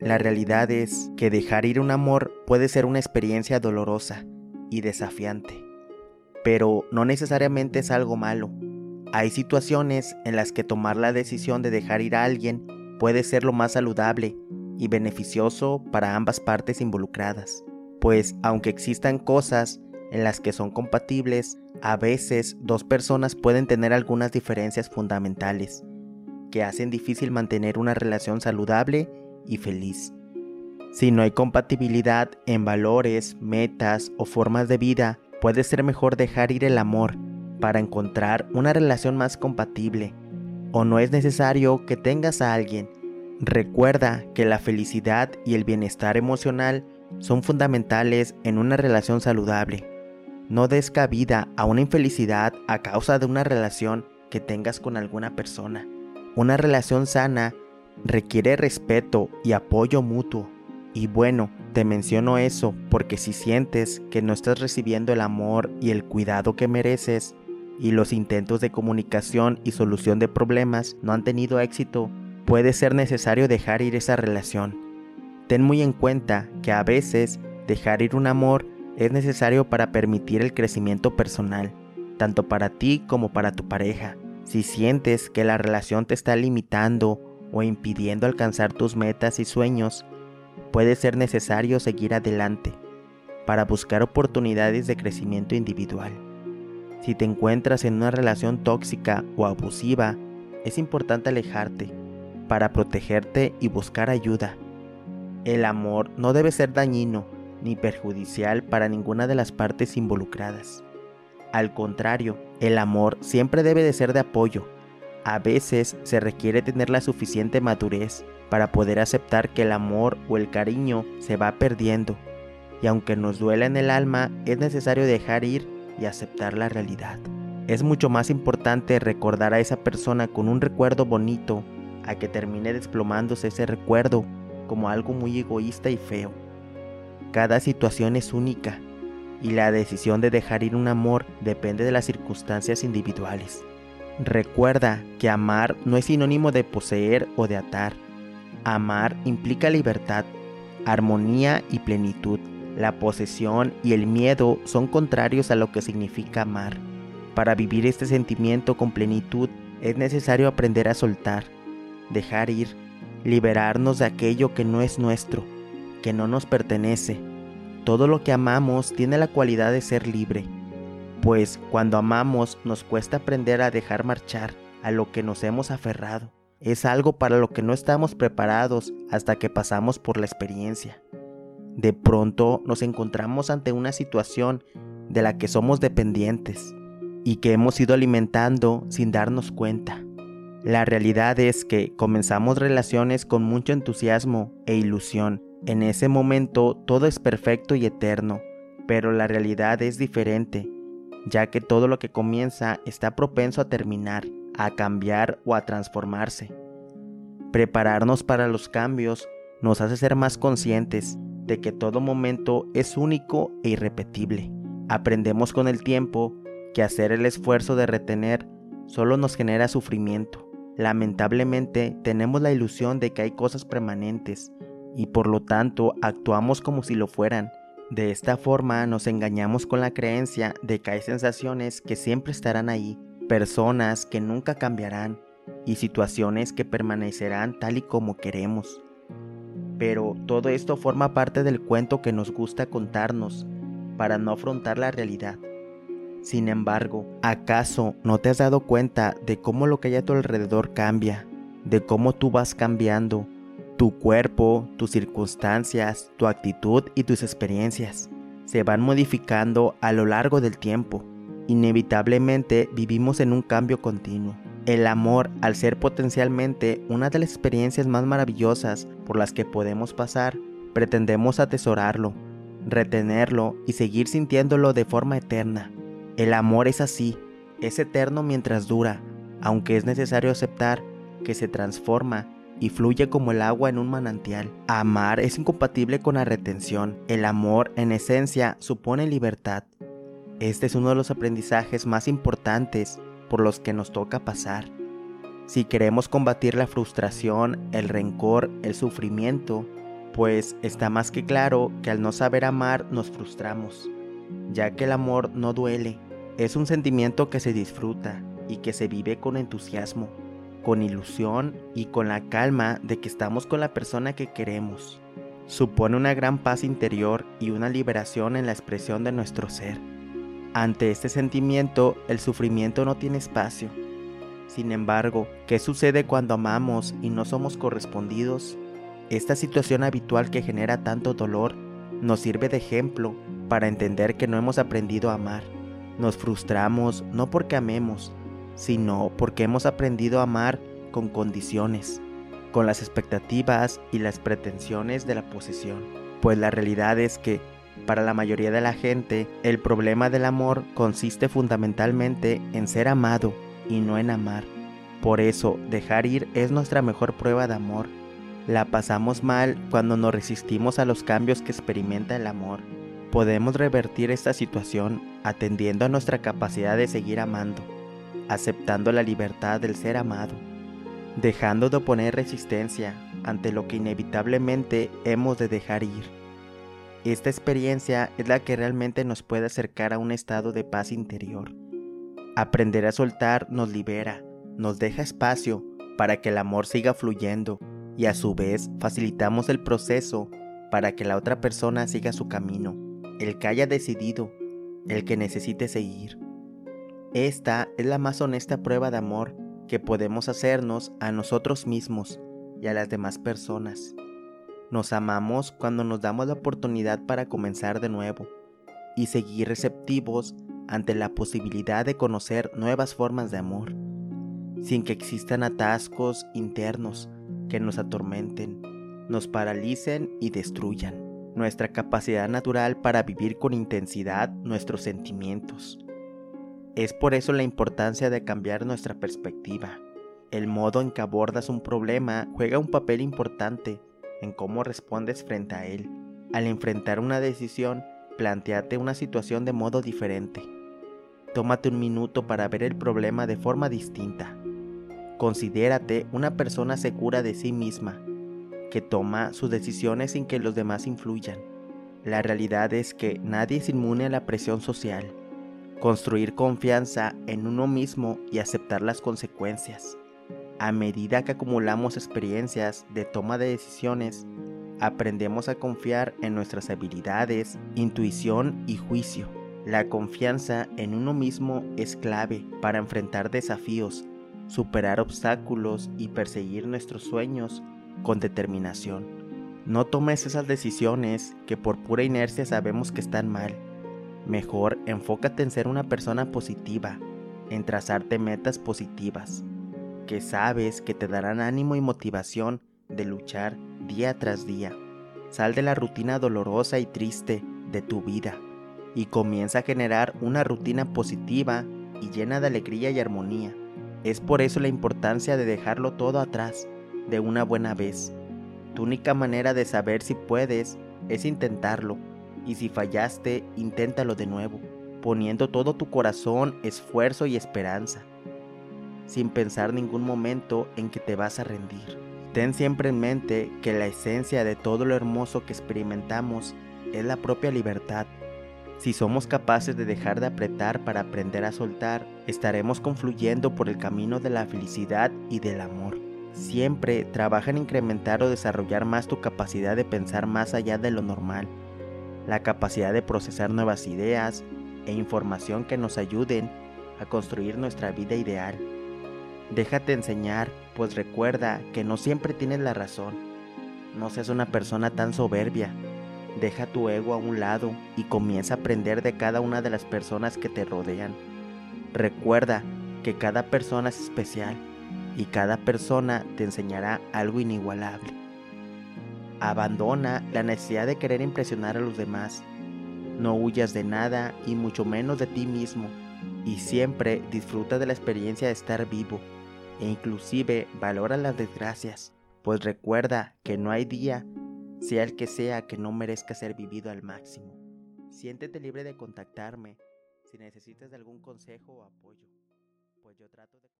La realidad es que dejar ir un amor puede ser una experiencia dolorosa y desafiante, pero no necesariamente es algo malo. Hay situaciones en las que tomar la decisión de dejar ir a alguien puede ser lo más saludable y beneficioso para ambas partes involucradas, pues aunque existan cosas en las que son compatibles, a veces dos personas pueden tener algunas diferencias fundamentales que hacen difícil mantener una relación saludable y feliz. Si no hay compatibilidad en valores, metas o formas de vida, puede ser mejor dejar ir el amor para encontrar una relación más compatible. O no es necesario que tengas a alguien. Recuerda que la felicidad y el bienestar emocional son fundamentales en una relación saludable. No des cabida a una infelicidad a causa de una relación que tengas con alguna persona. Una relación sana requiere respeto y apoyo mutuo. Y bueno, te menciono eso porque si sientes que no estás recibiendo el amor y el cuidado que mereces, y los intentos de comunicación y solución de problemas no han tenido éxito, puede ser necesario dejar ir esa relación. Ten muy en cuenta que a veces dejar ir un amor es necesario para permitir el crecimiento personal, tanto para ti como para tu pareja. Si sientes que la relación te está limitando o impidiendo alcanzar tus metas y sueños, puede ser necesario seguir adelante para buscar oportunidades de crecimiento individual. Si te encuentras en una relación tóxica o abusiva, es importante alejarte para protegerte y buscar ayuda. El amor no debe ser dañino ni perjudicial para ninguna de las partes involucradas. Al contrario, el amor siempre debe de ser de apoyo a veces se requiere tener la suficiente madurez para poder aceptar que el amor o el cariño se va perdiendo, y aunque nos duela en el alma, es necesario dejar ir y aceptar la realidad. Es mucho más importante recordar a esa persona con un recuerdo bonito a que termine desplomándose ese recuerdo como algo muy egoísta y feo. Cada situación es única y la decisión de dejar ir un amor depende de las circunstancias individuales. Recuerda que amar no es sinónimo de poseer o de atar. Amar implica libertad, armonía y plenitud. La posesión y el miedo son contrarios a lo que significa amar. Para vivir este sentimiento con plenitud es necesario aprender a soltar, dejar ir, liberarnos de aquello que no es nuestro, que no nos pertenece. Todo lo que amamos tiene la cualidad de ser libre pues cuando amamos nos cuesta aprender a dejar marchar a lo que nos hemos aferrado. Es algo para lo que no estamos preparados hasta que pasamos por la experiencia. De pronto nos encontramos ante una situación de la que somos dependientes y que hemos ido alimentando sin darnos cuenta. La realidad es que comenzamos relaciones con mucho entusiasmo e ilusión. En ese momento todo es perfecto y eterno, pero la realidad es diferente ya que todo lo que comienza está propenso a terminar, a cambiar o a transformarse. Prepararnos para los cambios nos hace ser más conscientes de que todo momento es único e irrepetible. Aprendemos con el tiempo que hacer el esfuerzo de retener solo nos genera sufrimiento. Lamentablemente tenemos la ilusión de que hay cosas permanentes y por lo tanto actuamos como si lo fueran de esta forma nos engañamos con la creencia de que hay sensaciones que siempre estarán ahí, personas que nunca cambiarán y situaciones que permanecerán tal y como queremos. Pero todo esto forma parte del cuento que nos gusta contarnos para no afrontar la realidad. Sin embargo, ¿acaso no te has dado cuenta de cómo lo que hay a tu alrededor cambia? De cómo tú vas cambiando tu cuerpo, tus circunstancias, tu actitud y tus experiencias se van modificando a lo largo del tiempo. Inevitablemente vivimos en un cambio continuo. El amor, al ser potencialmente una de las experiencias más maravillosas por las que podemos pasar, pretendemos atesorarlo, retenerlo y seguir sintiéndolo de forma eterna. El amor es así, es eterno mientras dura, aunque es necesario aceptar que se transforma y fluye como el agua en un manantial. Amar es incompatible con la retención. El amor, en esencia, supone libertad. Este es uno de los aprendizajes más importantes por los que nos toca pasar. Si queremos combatir la frustración, el rencor, el sufrimiento, pues está más que claro que al no saber amar nos frustramos, ya que el amor no duele, es un sentimiento que se disfruta y que se vive con entusiasmo, con ilusión y con la calma de que estamos con la persona que queremos. Supone una gran paz interior y una liberación en la expresión de nuestro ser. Ante este sentimiento, el sufrimiento no tiene espacio. Sin embargo, ¿qué sucede cuando amamos y no somos correspondidos? Esta situación habitual que genera tanto dolor nos sirve de ejemplo para entender que no hemos aprendido a amar. Nos frustramos no porque amemos, sino porque hemos aprendido a amar con condiciones, con las expectativas y las pretensiones de la posesión. Pues la realidad es que, para la mayoría de la gente, el problema del amor consiste fundamentalmente en ser amado y no en amar. Por eso, dejar ir es nuestra mejor prueba de amor la pasamos mal cuando nos resistimos a los cambios que experimenta el amor. Podemos revertir esta situación atendiendo a nuestra capacidad de seguir amando, aceptando la libertad del ser amado, dejando de oponer resistencia ante lo que inevitablemente hemos de dejar ir. Esta experiencia es la que realmente nos puede acercar a un estado de paz interior. Aprender a soltar nos libera, nos deja espacio para que el amor siga fluyendo y a su vez facilitamos el proceso para que la otra persona siga su camino, el que haya decidido, el que necesite seguir. Esta es la más honesta prueba de amor que podemos hacernos a nosotros mismos y a las demás personas. Nos amamos cuando nos damos la oportunidad para comenzar de nuevo y seguir receptivos ante la posibilidad de conocer nuevas formas de amor, sin que existan atascos internos que nos atormenten, nos paralicen y destruyan nuestra capacidad natural para vivir con intensidad nuestros sentimientos. Es por eso la importancia de cambiar nuestra perspectiva. El modo en que abordas un problema juega un papel importante en cómo respondes frente a él. Al enfrentar una decisión, planteate una situación de modo diferente. Tómate un minuto para ver el problema de forma distinta. Considérate una persona segura de sí misma, que toma sus decisiones sin que los demás influyan. La realidad es que nadie es inmune a la presión social. Construir confianza en uno mismo y aceptar las consecuencias. A medida que acumulamos experiencias de toma de decisiones, aprendemos a confiar en nuestras habilidades, intuición y juicio. La confianza en uno mismo es clave para enfrentar desafíos superar obstáculos y perseguir nuestros sueños con determinación. No tomes esas decisiones que por pura inercia sabemos que están mal. Mejor enfócate en ser una persona positiva, en trazarte metas positivas, que sabes que te darán ánimo y motivación de luchar día tras día. Sal de la rutina dolorosa y triste de tu vida y comienza a generar una rutina positiva y llena de alegría y armonía. Es por eso la importancia de dejarlo todo atrás de una buena vez. Tu única manera de saber si puedes es intentarlo, y si fallaste, inténtalo de nuevo, poniendo todo tu corazón, esfuerzo y esperanza, sin pensar ningún momento en que te vas a rendir. Ten siempre en mente que la esencia de todo lo hermoso que experimentamos es la propia libertad si somos capaces de dejar de apretar para aprender a soltar, estaremos confluyendo por el camino de la felicidad y del amor. Siempre trabaja en incrementar o desarrollar más tu capacidad de pensar más allá de lo normal, la capacidad de procesar nuevas ideas e información que nos ayuden a construir nuestra vida ideal. Déjate enseñar, pues recuerda que no siempre tienes la razón. No seas una persona tan soberbia Deja tu ego a un lado y comienza a aprender de cada una de las personas que te rodean. Recuerda que cada persona es especial y cada persona te enseñará algo inigualable. Abandona la necesidad de querer impresionar a los demás. No huyas de nada y mucho menos de ti mismo. Y siempre disfruta de la experiencia de estar vivo e inclusive valora las desgracias, pues recuerda que no hay día sea el que sea que no merezca ser vivido al máximo. Siéntete libre de contactarme si necesitas de algún consejo o apoyo, pues yo trato de...